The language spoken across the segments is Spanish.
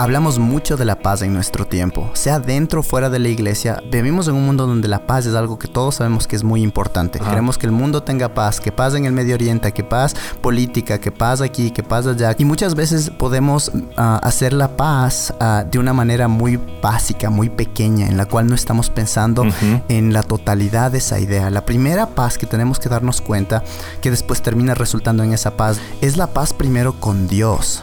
Hablamos mucho de la paz en nuestro tiempo, sea dentro o fuera de la iglesia. Vivimos en un mundo donde la paz es algo que todos sabemos que es muy importante. Queremos que el mundo tenga paz, que paz en el Medio Oriente, que paz política, que paz aquí, que paz allá. Y muchas veces podemos ah, hacer la paz ah, de una manera muy básica, muy pequeña, en la cual no estamos pensando en la totalidad de esa idea. La primera paz que tenemos que darnos cuenta, que después termina resultando en esa paz, es la paz primero con Dios.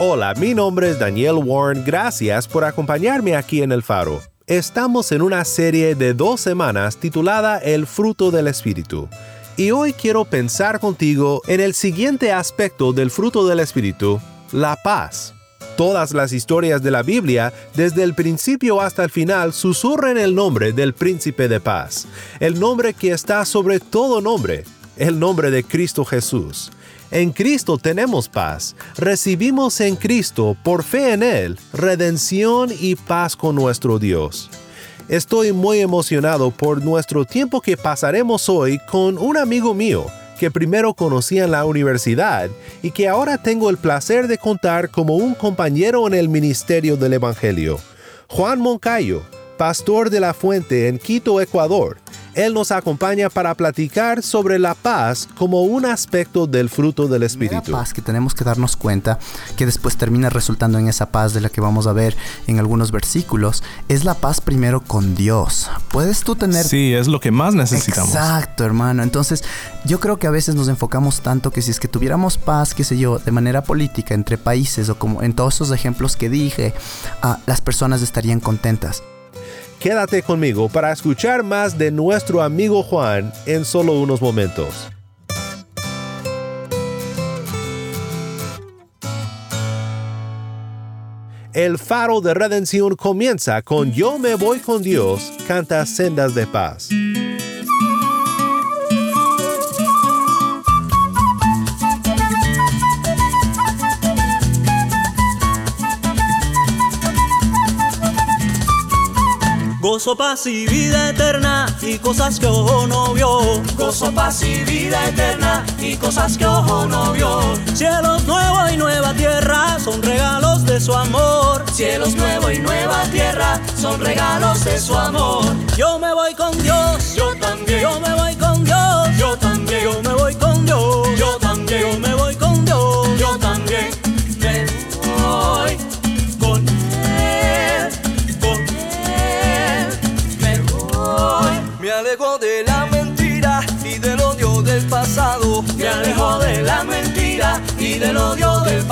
Hola, mi nombre es Daniel Warren. Gracias por acompañarme aquí en El Faro. Estamos en una serie de dos semanas titulada El fruto del Espíritu. Y hoy quiero pensar contigo en el siguiente aspecto del fruto del Espíritu, la paz. Todas las historias de la Biblia, desde el principio hasta el final, susurran el nombre del príncipe de paz, el nombre que está sobre todo nombre, el nombre de Cristo Jesús. En Cristo tenemos paz. Recibimos en Cristo, por fe en Él, redención y paz con nuestro Dios. Estoy muy emocionado por nuestro tiempo que pasaremos hoy con un amigo mío que primero conocí en la universidad y que ahora tengo el placer de contar como un compañero en el ministerio del Evangelio. Juan Moncayo, pastor de la Fuente en Quito, Ecuador, él nos acompaña para platicar sobre la paz como un aspecto del fruto del Espíritu. La paz que tenemos que darnos cuenta, que después termina resultando en esa paz de la que vamos a ver en algunos versículos, es la paz primero con Dios. ¿Puedes tú tener... Sí, es lo que más necesitamos. Exacto, hermano. Entonces, yo creo que a veces nos enfocamos tanto que si es que tuviéramos paz, qué sé yo, de manera política entre países o como en todos esos ejemplos que dije, ah, las personas estarían contentas. Quédate conmigo para escuchar más de nuestro amigo Juan en solo unos momentos. El faro de redención comienza con Yo me voy con Dios, canta sendas de paz. Gozo, paz y vida eterna y cosas que ojo no vio. Gozo, paz y vida eterna y cosas que ojo no vio. Cielos nuevos y nueva tierra son regalos de su amor. Cielos nuevos y nueva tierra son regalos de su amor. Yo me voy con Dios. Yo también. Yo me voy con Dios. Yo también. Yo me voy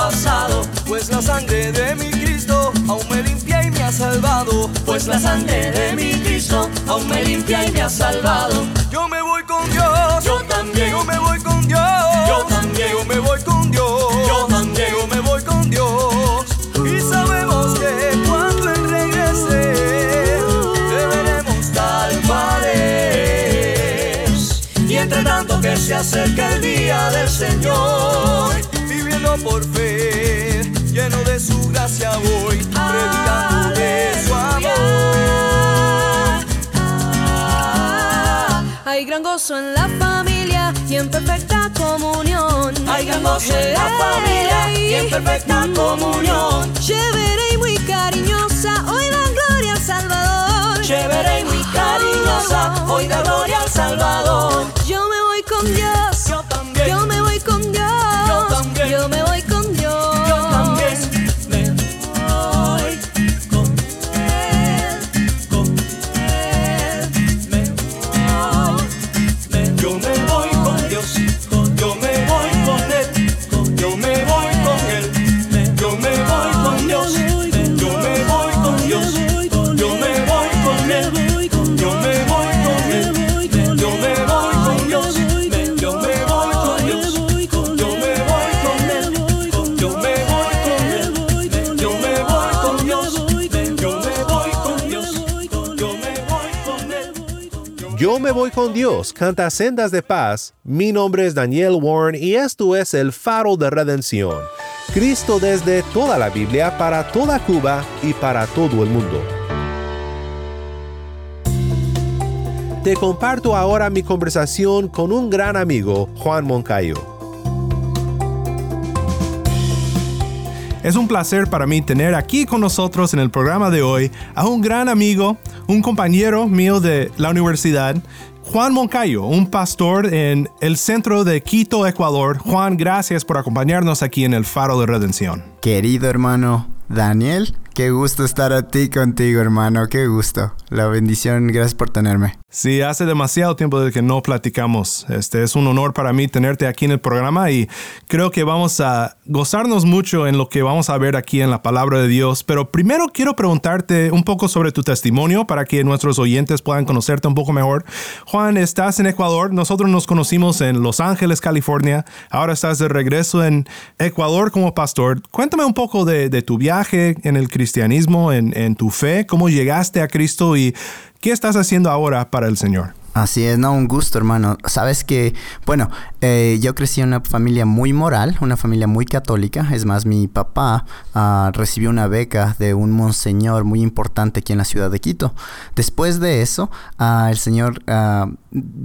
pasado. Pues la sangre de mi Cristo aún me limpia y me ha salvado. Pues la sangre de mi Cristo aún me limpia y me ha salvado. Yo me voy con Dios. Yo también. Yo me voy con Dios. Yo también. Yo me voy con Dios. Yo también. Yo me voy con Dios. Y sabemos que cuando Él regrese, le veremos tal cual es. Y entre tanto que se acerca el día del Señor, Por fe, lleno de su gracia voy, predicando de su amor. Hay gran gozo en la familia y en perfecta comunión. hay gran gozo en la familia y en perfecta comunión. Chévere y muy cariñosa, hoy dan gloria al Salvador. Chévere y muy cariñosa, hoy da gloria al Salvador. Yo me voy con Dios. Voy con Dios, canta Sendas de Paz. Mi nombre es Daniel Warren y esto es el faro de redención. Cristo desde toda la Biblia para toda Cuba y para todo el mundo. Te comparto ahora mi conversación con un gran amigo, Juan Moncayo. Es un placer para mí tener aquí con nosotros en el programa de hoy a un gran amigo, un compañero mío de la universidad, Juan Moncayo, un pastor en el centro de Quito, Ecuador. Juan, gracias por acompañarnos aquí en el Faro de Redención. Querido hermano Daniel, qué gusto estar a ti contigo, hermano. Qué gusto. La bendición, gracias por tenerme. Sí, hace demasiado tiempo de que no platicamos. Este es un honor para mí tenerte aquí en el programa y creo que vamos a gozarnos mucho en lo que vamos a ver aquí en la palabra de Dios. Pero primero quiero preguntarte un poco sobre tu testimonio para que nuestros oyentes puedan conocerte un poco mejor. Juan, estás en Ecuador. Nosotros nos conocimos en Los Ángeles, California. Ahora estás de regreso en Ecuador como pastor. Cuéntame un poco de, de tu viaje en el cristianismo, en, en tu fe, cómo llegaste a Cristo y ¿Qué estás haciendo ahora para el Señor? Así es, no, un gusto, hermano. Sabes que, bueno, eh, yo crecí en una familia muy moral, una familia muy católica. Es más, mi papá uh, recibió una beca de un monseñor muy importante aquí en la ciudad de Quito. Después de eso, uh, el señor uh,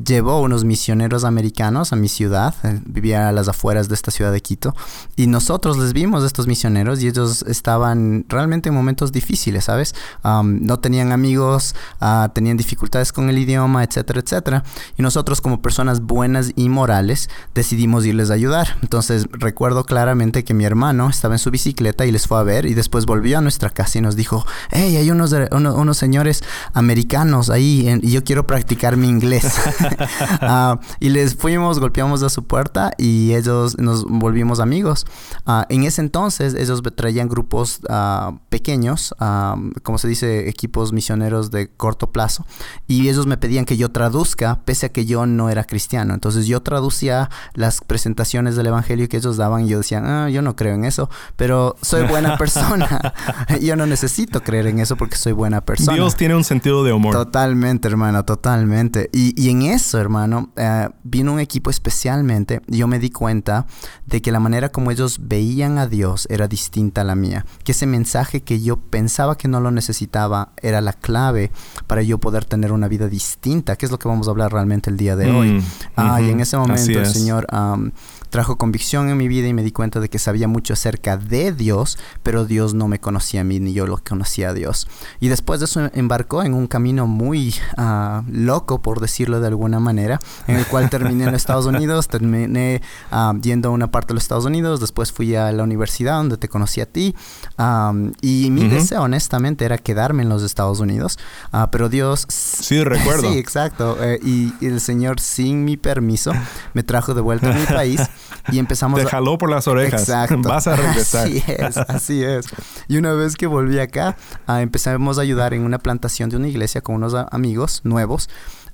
llevó unos misioneros americanos a mi ciudad. Eh, vivía a las afueras de esta ciudad de Quito. Y nosotros les vimos a estos misioneros y ellos estaban realmente en momentos difíciles, ¿sabes? Um, no tenían amigos, tenían dificultades con el idioma, etcétera etcétera. Y nosotros como personas buenas y morales decidimos irles a ayudar. Entonces recuerdo claramente que mi hermano estaba en su bicicleta y les fue a ver y después volvió a nuestra casa y nos dijo, hey, hay unos, unos, señores americanos ahí y yo quiero practicar mi inglés. uh, y les fuimos, golpeamos a su puerta y ellos nos volvimos amigos. Uh, en ese entonces ellos traían grupos uh, pequeños, como se dice, equipos misioneros de corto plazo y ellos me pedían que yo traduzca pese a que yo no era cristiano. Entonces yo traducía las presentaciones del Evangelio que ellos daban y yo decía, ah, yo no creo en eso, pero soy buena persona. yo no necesito creer en eso porque soy buena persona. Dios tiene un sentido de humor. Totalmente, hermano, totalmente. Y, y en eso, hermano, eh, vino un equipo especialmente y yo me di cuenta de que la manera como ellos veían a Dios era distinta a la mía. Que ese mensaje que yo pensaba que no lo necesitaba era la clave para yo poder tener una vida distinta, que es lo que vamos a hablar realmente el día de hoy. Ah, y en ese momento el Señor um, trajo convicción en mi vida y me di cuenta de que sabía mucho acerca de Dios, pero Dios no me conocía a mí ni yo lo conocía a Dios. Y después de eso embarcó en un camino muy uh, loco, por decirlo de alguna manera, en el cual terminé en los Estados Unidos, terminé uh, yendo a una parte de los Estados Unidos, después fui a la universidad donde te conocí a ti, um, y mi uh -huh. deseo honestamente era quedarme en los Estados Unidos, uh, pero Dios... Sí, recuerdo. sí, exacto. Eh, y el Señor sin mi permiso me trajo de vuelta a mi país y empezamos Te jaló por las orejas. Exacto. Vas a regresar. Así es, así es. Y una vez que volví acá, uh, empezamos a ayudar en una plantación de una iglesia con unos amigos nuevos.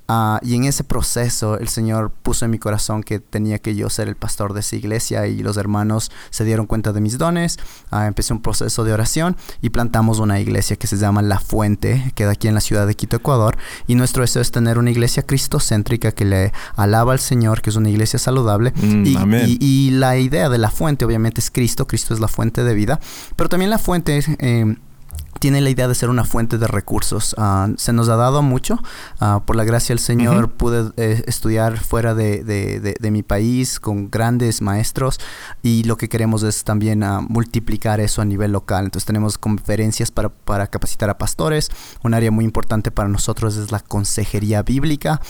Uh, y en ese proceso el Señor puso en mi corazón que tenía que yo ser el pastor de esa iglesia y los hermanos se dieron cuenta de mis dones. Uh, empecé un proceso de oración y plantamos una iglesia que se llama La Fuente, queda aquí en la ciudad de Quito, Ecuador. Y nuestro deseo es tener una iglesia cristocéntrica que le alaba al Señor, que es una iglesia saludable. Mm, y, amén. y, y, la idea de la fuente obviamente es Cristo, Cristo es la fuente de vida, pero también la fuente... Eh, tiene la idea de ser una fuente de recursos. Uh, se nos ha dado mucho. Uh, por la gracia del Señor uh -huh. pude eh, estudiar fuera de, de, de, de, mi país con grandes maestros y lo que queremos es también multiplicar eso a nivel local. Entonces tenemos conferencias para, para, capacitar a pastores. Un área muy importante para nosotros es la consejería bíblica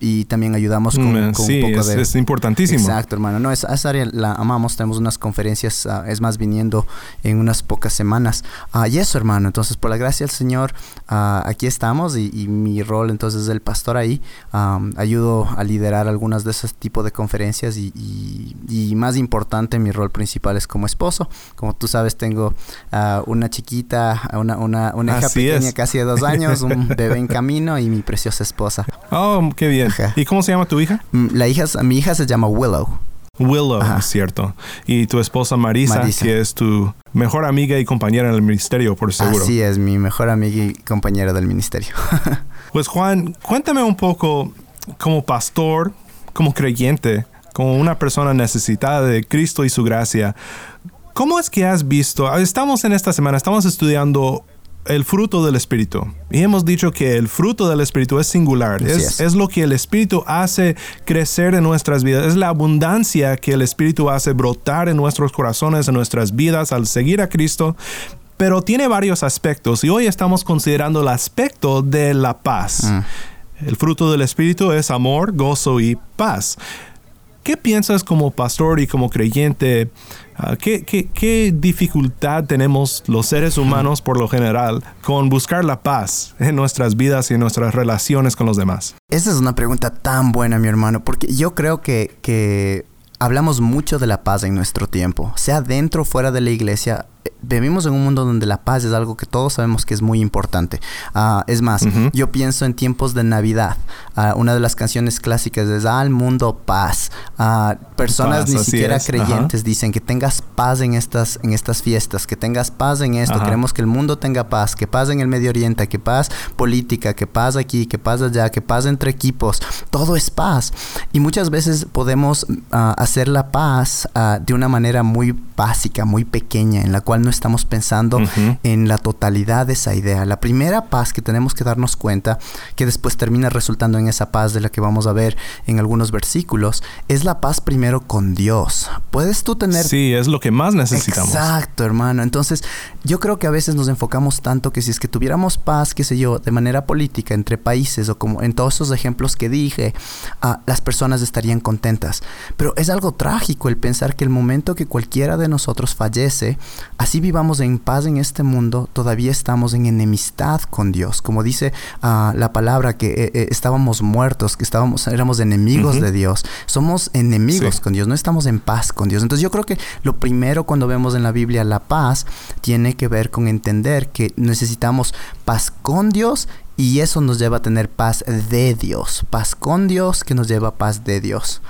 y también ayudamos con, mm, con sí, un poco es, de... es importantísimo. Exacto, hermano. No, esa, esa área la amamos. Tenemos unas conferencias, es más, viniendo en unas pocas semanas. y eso, hermano. Entonces, por la gracia del Señor, uh, aquí estamos y, y, mi rol entonces es el pastor ahí. Um, ayudo a liderar algunas de esos tipos de conferencias y, y, y, más importante, mi rol principal es como esposo. Como tú sabes, tengo uh, una chiquita, una, una, una hija Así pequeña es. casi de dos años, un bebé en camino y mi preciosa esposa. Oh, qué bien. Ajá. ¿Y cómo se llama tu hija? Mm, La hija, mi hija se llama Willow. Willow, es cierto. Y tu esposa Marisa, Marisa. que es tu mejor amiga y compañera en el ministerio, por seguro. Así es, mi mejor amiga y compañera del ministerio. Pues Juan, cuéntame un poco como pastor, como creyente, como una persona necesitada de Cristo y su gracia. ¿Cómo es que has visto? Estamos en esta semana, estamos estudiando el fruto del Espíritu. Y hemos dicho que el fruto del Espíritu es singular. Es, es. es lo que el Espíritu hace crecer en nuestras vidas. Es la abundancia que el Espíritu hace brotar en nuestros corazones, en nuestras vidas al seguir a Cristo. Pero tiene varios aspectos y hoy estamos considerando el aspecto de la paz. El fruto del Espíritu es amor, gozo y paz. ¿Qué piensas como pastor y como creyente? ah, ¿qué, dificultad tenemos los seres humanos por lo general con buscar la paz en nuestras vidas y en nuestras relaciones con los demás? Esa es una pregunta tan buena, mi hermano, porque yo creo que hablamos mucho de la paz en nuestro tiempo, sea dentro o fuera de la iglesia. Vivimos en un mundo donde la paz es algo que todos sabemos que es muy importante. Ah, es más, yo pienso en tiempos de Navidad. Ah, una de las canciones clásicas es Al mundo paz. Ah, personas Paz, ni siquiera es, creyentes dicen que tengas paz en estas, en estas fiestas, que tengas paz en esto. Ajá. Queremos que el mundo tenga paz, que paz en el Medio Oriente, que paz política, que paz aquí, que paz allá, que paz entre equipos. Todo es paz. Y muchas veces podemos hacer la paz de una manera muy básica, muy pequeña, en la cual no estamos pensando Ujú. en la totalidad de esa idea. La primera paz que tenemos que darnos cuenta, que después termina resultando en esa paz de la que vamos a ver en algunos versículos, es la paz primero con Dios. Puedes tú tener Sí, es lo que más necesitamos. Exacto, hermano. Entonces, yo creo que a veces nos enfocamos tanto que si es que tuviéramos paz, qué sé yo, de manera política entre países o como en todos esos ejemplos que dije, ah, las personas estarían contentas. Pero es algo trágico el pensar que el momento que cualquiera de nosotros fallece, así vivamos en paz en este mundo, todavía estamos en enemistad con Dios. Como dice ah, la palabra que eh, eh, estábamos muertos, que estábamos éramos enemigos de Dios. Somos enemigos Sí. con Dios, no estamos en paz con Dios. Entonces yo creo que lo primero cuando vemos en la Biblia la paz tiene que ver con entender que necesitamos paz con Dios y eso nos lleva a tener paz de Dios. Paz con Dios que nos lleva a paz de Dios.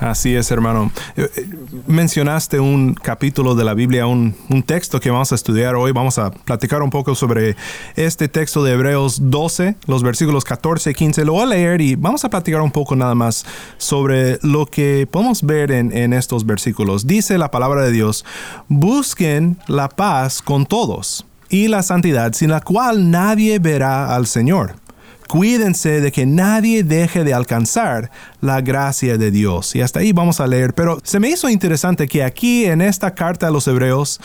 Así es, hermano. Eh, eh, Mencionaste un capítulo de la Biblia, un, un texto que vamos a estudiar hoy. Vamos a platicar un poco sobre este texto de Hebreos 12, los versículos 14 y 15. Lo voy a leer y vamos a platicar un poco nada más sobre lo que podemos ver en, en estos versículos. Dice la palabra de Dios, busquen la paz con todos y la santidad sin la cual nadie verá al Señor. Cuídense de que nadie deje de alcanzar la gracia de Dios. Y hasta ahí vamos a leer. Pero se me hizo interesante que aquí en esta carta a los hebreos,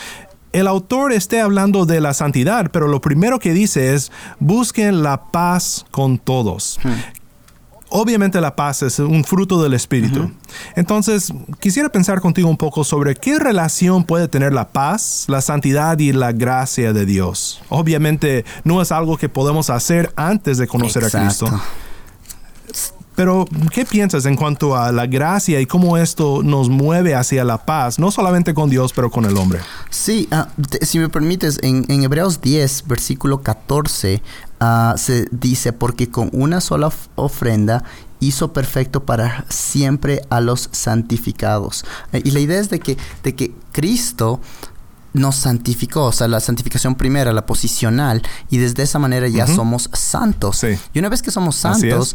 el autor esté hablando de la santidad, pero lo primero que dice es, busquen la paz con todos. Obviamente la paz es un fruto del Espíritu. Entonces, quisiera pensar contigo un poco sobre qué relación puede tener la paz, la santidad y la gracia de Dios. Obviamente no es algo que podemos hacer antes de conocer a. Cristo. Pero, ¿qué piensas en cuanto a la gracia y cómo esto nos mueve hacia la paz, no solamente con Dios, pero con el hombre? Sí, te- si me permites, en, en Hebreos 10, versículo 14, ah, se dice, porque con una sola of- ofrenda hizo perfecto para siempre a los santificados. Eh, y la idea es de que, de que Cristo nos santificó, o sea, la santificación primera, la posicional, y desde esa manera ya somos santos. Sí. Y una vez que somos santos.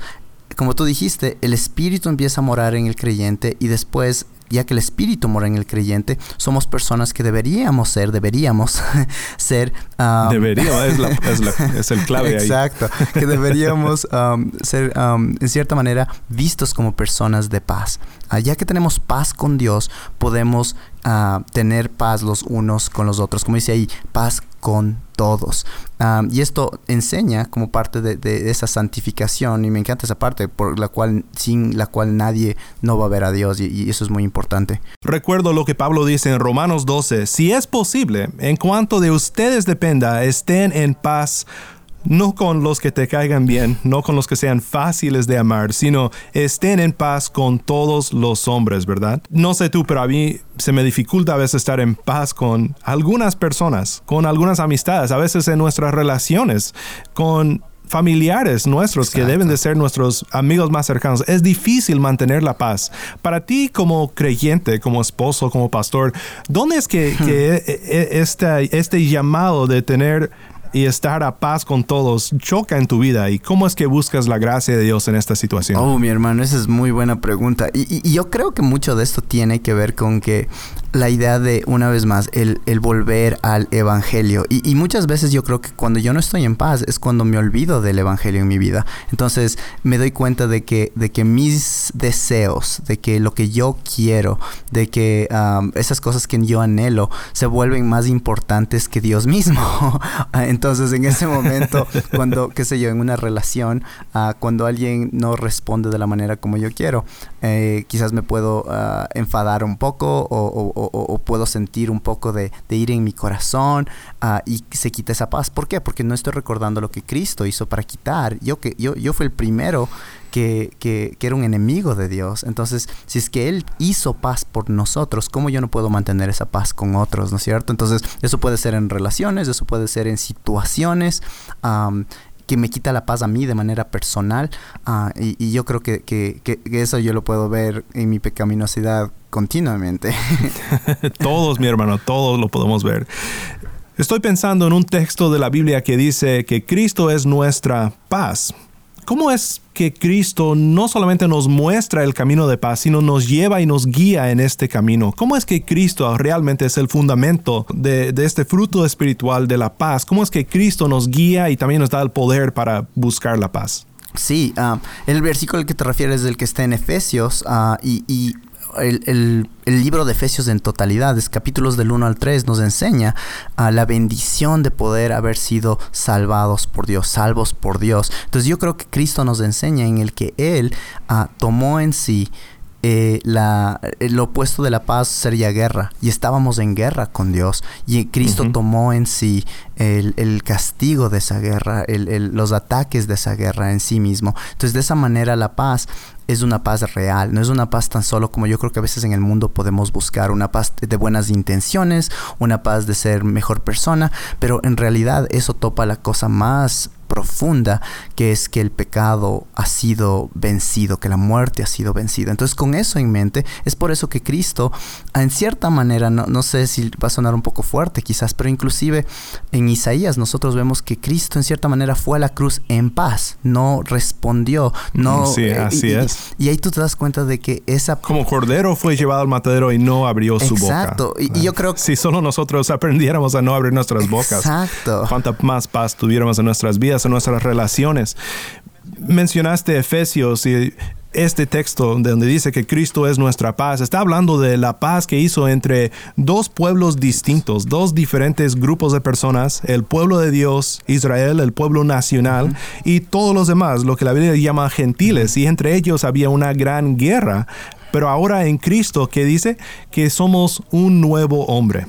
Como tú dijiste, el Espíritu empieza a morar en el creyente y después, ya que el Espíritu mora en el creyente, somos personas que deberíamos ser, deberíamos ser... um, Debería, es, la- es la- es el clave ahí. Exacto, que deberíamos um, ser, um, en cierta manera, vistos como personas de paz. Ah, ya que tenemos paz con Dios, podemos ah, tener paz los unos con los otros. Como dice ahí, paz con todos. Ah, y esto enseña como parte de, de esa santificación, y me encanta esa parte, por la cual, sin la cual nadie no va a ver a Dios, y, y eso es muy importante. Recuerdo lo que Pablo dice en Romanos 12, si es posible, en cuanto de ustedes dependa, estén en paz, no con los que te caigan bien, no con los que sean fáciles de amar, sino estén en paz con todos los hombres, ¿verdad? No sé tú, pero a mí se me dificulta a veces estar en paz con algunas personas, con algunas amistades, a veces en nuestras relaciones, con familiares nuestros que deben de ser nuestros amigos más cercanos. Es difícil mantener la paz. Para ti como creyente, como esposo, como pastor, ¿dónde es que, que e- e- este, este llamado de tener y estar a paz con todos choca en tu vida? ¿Y cómo es que buscas la gracia de Dios en esta situación? Oh, mi hermano, esa es muy buena pregunta. Y, y- yo creo que mucho de esto tiene que ver con que la idea de, una vez más, el, el volver al Evangelio. Y, y muchas veces yo creo que cuando yo no estoy en paz es cuando me olvido del Evangelio en mi vida. Entonces me doy cuenta de que, de que mis deseos, de que lo que yo quiero, de que um, esas cosas que yo anhelo se vuelven más importantes que Dios mismo. Entonces en ese momento, cuando, qué sé yo, en una relación, ah, cuando alguien no responde de la manera como yo quiero, eh, quizás me puedo ah, enfadar un poco o- o- puedo sentir un poco de, ir en mi corazón ah, y se quita esa paz. ¿Por qué? Porque no estoy recordando lo que Cristo hizo para quitar. Yo, que, yo, yo fui el primero que, que- que era un enemigo de Dios. Entonces, si es que Él hizo paz por nosotros, ¿cómo yo no puedo mantener esa paz con otros? ¿No es cierto? Entonces, eso puede ser en relaciones, eso puede ser en situaciones. Que me quita la paz a mí de manera personal ah, y, yo creo que eso yo lo puedo ver en mi pecaminosidad continuamente. todos, mi hermano, todos lo podemos ver. Estoy pensando en un texto de la Biblia que dice que Cristo es nuestra paz. ¿Cómo es que Cristo no solamente nos muestra el camino de paz, sino nos lleva y nos guía en este camino? ¿Cómo es que Cristo realmente es el fundamento de, este fruto espiritual de la paz? ¿Cómo es que Cristo nos guía y también nos da el poder para buscar la paz? Sí, ah, el versículo al que te refieres es el que está en Efesios ah, y el, el- el libro de Efesios en totalidad, es capítulos del 1 al 3, nos enseña a la bendición de poder haber sido salvados por Dios, salvos por Dios. Entonces yo creo que Cristo nos enseña en el que Él ah, tomó en sí eh, la, el opuesto de la paz sería guerra. Y estábamos en guerra con Dios. Y Cristo tomó en sí el, el castigo de esa guerra, el- el- los ataques de esa guerra en sí mismo. Entonces, de esa manera, la paz es una paz real. No es una paz tan solo como yo creo que a veces en el mundo podemos buscar. Una paz de buenas intenciones, una paz de ser mejor persona. Pero en realidad, eso topa la cosa más profunda que es que el pecado ha sido vencido, que la muerte ha sido vencida. Entonces con eso en mente, es por eso que Cristo, en cierta manera, no, no sé si va a sonar un poco fuerte quizás, pero inclusive en Isaías nosotros vemos que Cristo en cierta manera fue a la cruz en paz, no respondió, no... Sí, eh, así y, y- es. Y, ahí tú te das cuenta de que esa... Como cordero fue llevado al matadero y no abrió su boca. Exacto, y- y yo creo- Si solo nosotros aprendiéramos a no abrir nuestras bocas. Exacto. Cuánta más paz tuviéramos en nuestras vidas, en nuestras relaciones. Mencionaste Efesios y este texto de donde dice que Cristo es nuestra paz, está hablando de la paz que hizo entre dos pueblos distintos, dos diferentes grupos de personas, el pueblo de Dios, Israel, el pueblo nacional y todos los demás, lo que la Biblia llama gentiles, y entre ellos había una gran guerra, pero ahora en Cristo que dice que somos un nuevo hombre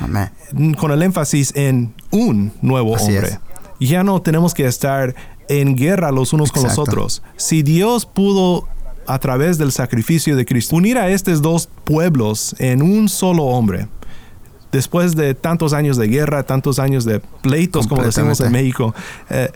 Amén. con el énfasis en un nuevo Así hombre. es. Ya no tenemos que estar en guerra los unos con los otros. Si Dios pudo a través del sacrificio de Cristo unir a estos dos pueblos en un solo hombre, después de tantos años de guerra, tantos años de pleitos, como decimos en. México, eh,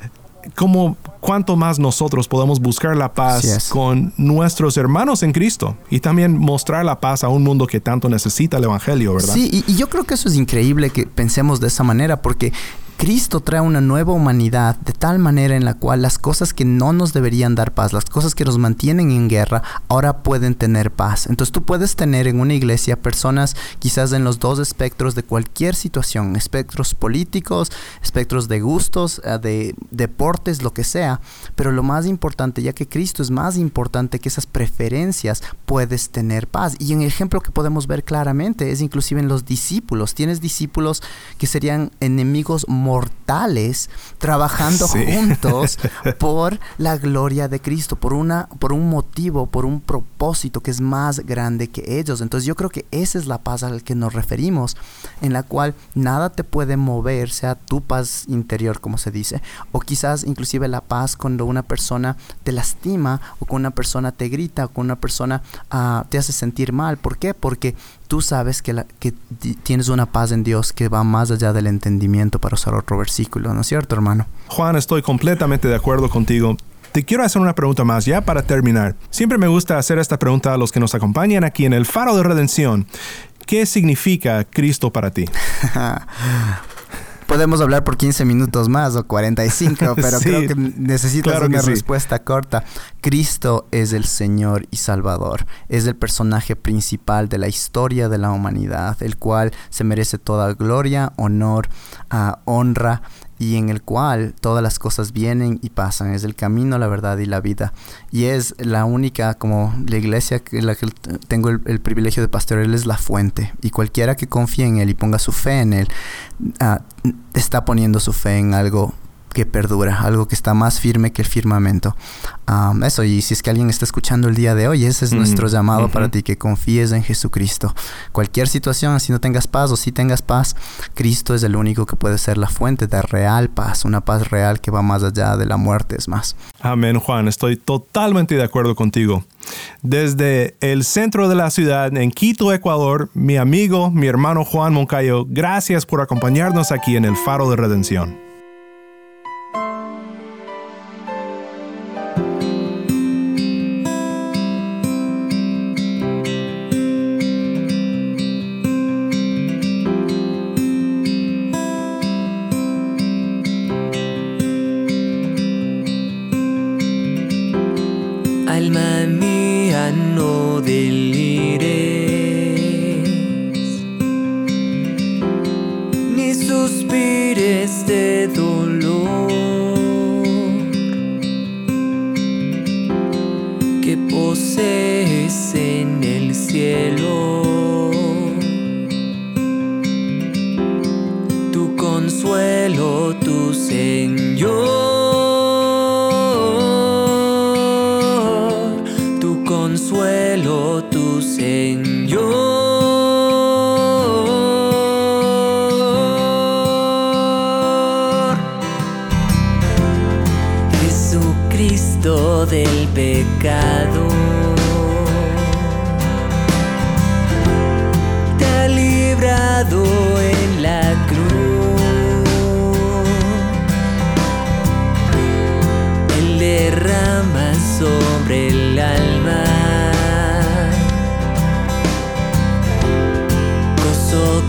¿cómo, ¿cuánto más nosotros podemos buscar la paz con nuestros hermanos en Cristo? Y también mostrar la paz a un mundo que tanto necesita el Evangelio, ¿verdad? Sí, y, y yo creo que eso es increíble que pensemos de esa manera porque Cristo trae una nueva humanidad de tal manera en la cual las cosas que no nos deberían dar paz, las cosas que nos mantienen en guerra, ahora pueden tener paz. Entonces tú puedes tener en una iglesia personas quizás en los dos espectros de cualquier situación, espectros políticos, espectros de gustos, eh, de deportes, lo que sea, pero lo más importante, ya que Cristo es más importante que esas preferencias, puedes tener paz. Y un ejemplo que podemos ver claramente es inclusive en los discípulos. Tienes discípulos que serían enemigos mortales trabajando Sí. juntos por la gloria de Cristo, por una por un motivo, por un propósito que es más grande que ellos. Entonces yo creo que esa es la paz a la que nos referimos, en la cual nada te puede mover, sea tu paz interior como se dice, o quizás inclusive la paz cuando una persona te lastima o cuando una persona te grita o cuando una persona ah, te hace sentir mal. ¿Por qué? Porque tú sabes que, la, que tienes una paz en Dios que va más allá del entendimiento, para usar otro versículo, ¿no es cierto, hermano? Juan, estoy completamente de acuerdo contigo. Te quiero hacer una pregunta más ya para terminar. Siempre me gusta hacer esta pregunta a los que nos acompañan aquí en el Faro de Redención. ¿Qué significa Cristo para ti? Podemos hablar por 15 minutos más o 45, pero creo que necesitas una respuesta corta. Cristo es el Señor y Salvador. Es el personaje principal de la historia de la humanidad, el cual se merece toda gloria, honor, uh, honra y en el cual todas las cosas vienen y pasan. Es el camino, la verdad y la vida. Y es la única, como la iglesia en la que tengo el, privilegio de pastorear, es la fuente. Y cualquiera que confíe en Él y ponga su fe en Él, uh, está poniendo su fe en algo que perdura, algo que está más firme que el firmamento. eso, y si es que alguien está escuchando el día de hoy, ese es nuestro llamado para ti, que confíes en Jesucristo. Cualquier situación, si no tengas paz o si tengas paz, Cristo es el único que puede ser la fuente de real paz, una paz real que va más allá de la muerte, es más. Amén, Juan, estoy totalmente de acuerdo contigo. Desde el centro de la ciudad, en Quito, Ecuador, mi amigo, mi hermano Juan Moncayo, gracias por acompañarnos aquí en el Faro de Redención.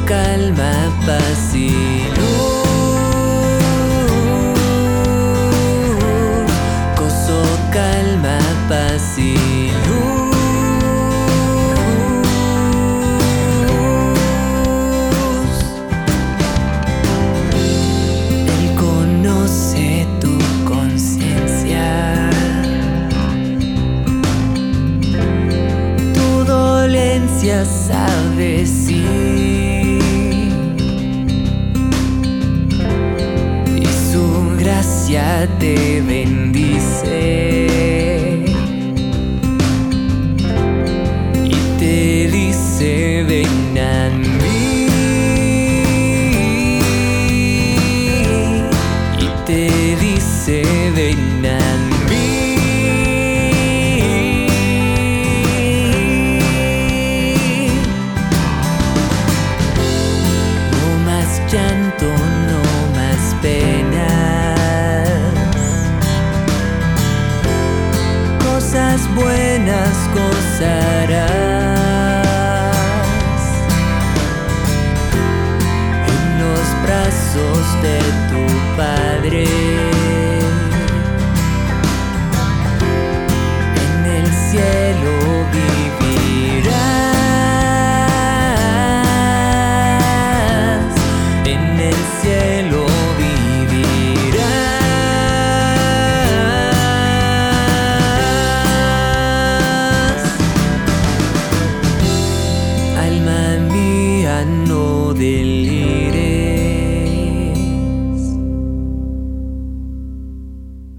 calma, paz y luz. That day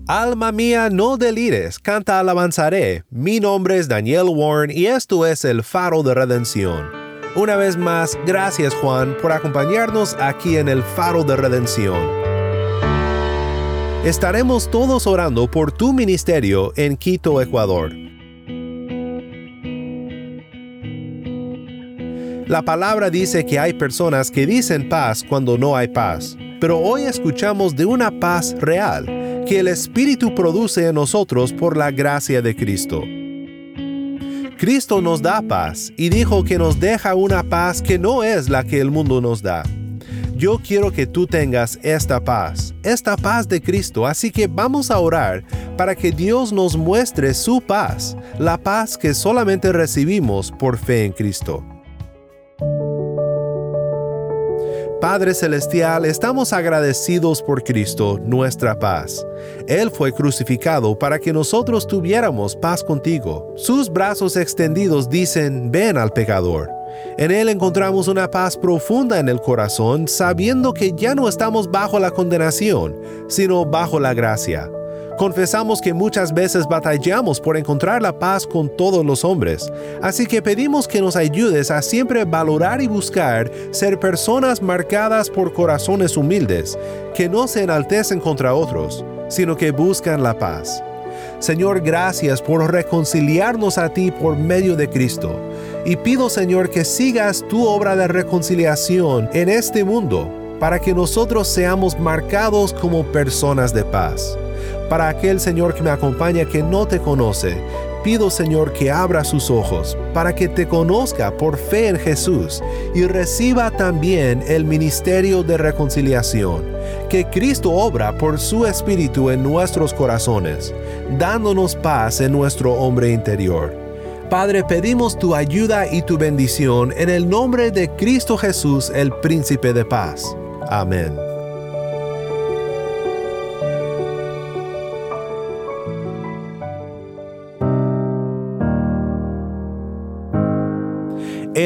Alma mía, no delires, canta alabanzaré. Mi nombre es Daniel Warren y esto es el faro de redención. Una vez más, gracias Juan por acompañarnos aquí en el faro de redención. Estaremos todos orando por tu ministerio en Quito, Ecuador. La palabra dice que hay personas que dicen paz cuando no hay paz, pero hoy escuchamos de una paz real que el Espíritu produce en nosotros por la gracia de Cristo. Cristo nos da paz y dijo que nos deja una paz que no es la que el mundo nos da. Yo quiero que tú tengas esta paz, esta paz de Cristo, así que vamos a orar para que Dios nos muestre su paz, la paz que solamente recibimos por fe en Cristo. Padre Celestial, estamos agradecidos por Cristo, nuestra paz. Él fue crucificado para que nosotros tuviéramos paz contigo. Sus brazos extendidos dicen, ven al pecador. En Él encontramos una paz profunda en el corazón, sabiendo que ya no estamos bajo la condenación, sino bajo la gracia. Confesamos que muchas veces batallamos por encontrar la paz con todos los hombres, así que pedimos que nos ayudes a siempre valorar y buscar ser personas marcadas por corazones humildes, que no se enaltecen contra otros, sino que buscan la paz. Señor, gracias por reconciliarnos a ti por medio de Cristo. Y pido, Señor, que sigas tu obra de reconciliación en este mundo, para que nosotros seamos marcados como personas de paz. Para aquel Señor que me acompaña que no te conoce, pido Señor que abra sus ojos para que te conozca por fe en Jesús y reciba también el ministerio de reconciliación, que Cristo obra por su Espíritu en nuestros corazones, dándonos paz en nuestro hombre interior. Padre, pedimos tu ayuda y tu bendición en el nombre de Cristo Jesús, el príncipe de paz. Amén.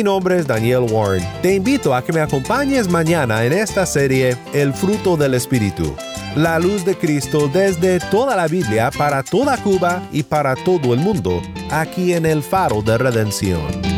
Mi nombre es Daniel Warren. Te invito a que me acompañes mañana en esta serie El fruto del Espíritu. La luz de Cristo desde toda la Biblia para toda Cuba y para todo el mundo, aquí en el faro de redención.